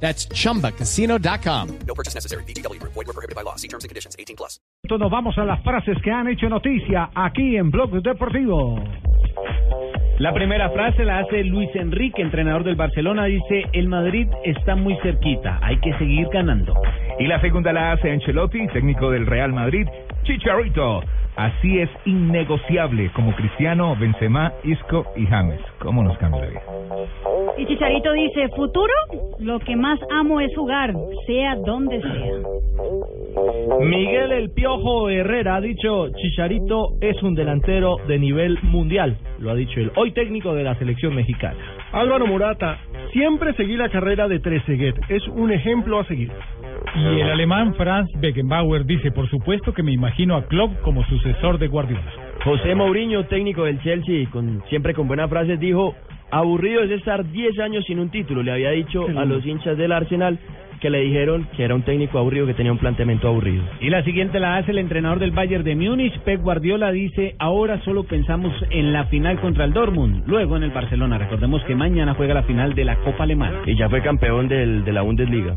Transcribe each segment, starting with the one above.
That's chumbacasino.com. No purchase necessary. BGW. Void were prohibited by law. See terms and conditions. 18 plus. Entonces Nos vamos a las frases que han hecho noticia aquí en Blog Deportivo. La primera frase la hace Luis Enrique, entrenador del Barcelona. Dice, el Madrid está muy cerquita, hay que seguir ganando. Y la segunda la hace Ancelotti, técnico del Real Madrid. Chicharito. Así es innegociable como Cristiano, Benzema, Isco y James. ¿Cómo nos cambia la vida? Y Chicharito dice, futuro, lo que más amo es jugar, sea donde sea. Miguel El Piojo Herrera ha dicho, Chicharito es un delantero de nivel mundial, lo ha dicho él, hoy técnico de la selección mexicana. Álvaro Morata, siempre seguí la carrera de Trezeguet, es un ejemplo a seguir. Y el alemán Franz Beckenbauer dice, por supuesto que me imagino a Klopp como sucesor de Guardiola. José Mourinho, técnico del Chelsea, con, siempre con buenas frases, dijo, aburrido es estar 10 años sin un título. Le había dicho a los hinchas del Arsenal que le dijeron que era un técnico aburrido, que tenía un planteamiento aburrido. Y la siguiente la hace el entrenador del Bayern de Múnich, Pep Guardiola, dice, ahora solo pensamos en la final contra el Dortmund, luego en el Barcelona. Recordemos que mañana juega la final de la Copa Alemana. Y ya fue campeón del, de la Bundesliga.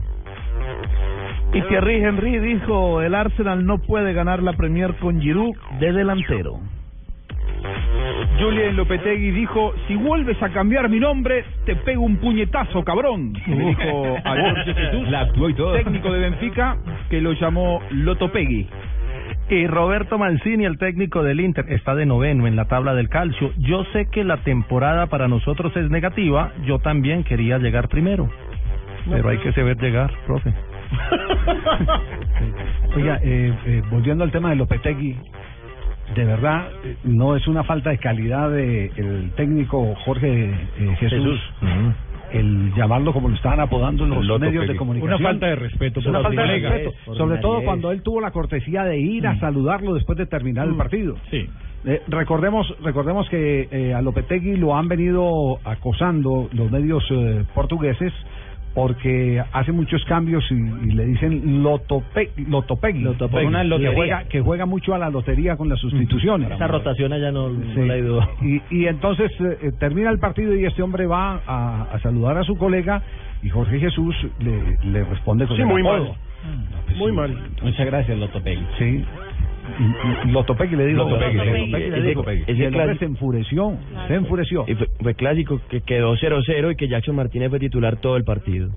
Y Thierry Henry dijo, el Arsenal no puede ganar la Premier con Giroud de delantero. Julian Lopetegui dijo, si vuelves a cambiar mi nombre, te pego un puñetazo, cabrón. Le dijo a Jorge Jesús, La y todo. técnico de Benfica, que lo llamó Lotopegui. Y Roberto Mancini, el técnico del Inter, está de noveno en la tabla del calcio. Yo sé que la temporada para nosotros es negativa, yo también quería llegar primero. Pero hay que saber llegar, profe. Oiga, eh, eh, volviendo al tema de Lopetegui, de verdad eh, no es una falta de calidad de el técnico Jorge eh, Jesús, el llamarlo como lo estaban apodando en los medios de comunicación. Una falta de respeto Es por una falta de colegas. respeto, sobre todo cuando él tuvo la cortesía de ir a saludarlo después de terminar el partido. Sí. Eh, recordemos, recordemos que eh, a Lopetegui lo han venido acosando los medios eh, portugueses porque hace muchos cambios y, y le dicen Lotope, Lotopegui, Lotopegui. una Que lotería juega- que juega mucho a la lotería con las sustituciones. Esa rotación allá no, no Sí. la he ido. Y, y entonces eh, eh, termina el partido y este hombre va a, a saludar a su colega y Jorge Jesús le, le responde con Sí, el muy apodo. mal. Muy mal. Muchas gracias, Lotopegui. Sí. Lotopegui le dijo. Lotopegui, Lotopegui, le dijo. Y Ese el hombre se enfureció, se enfureció. Y fue, fue clásico que quedó 0-0 y que Jackson Martínez fue titular todo el partido.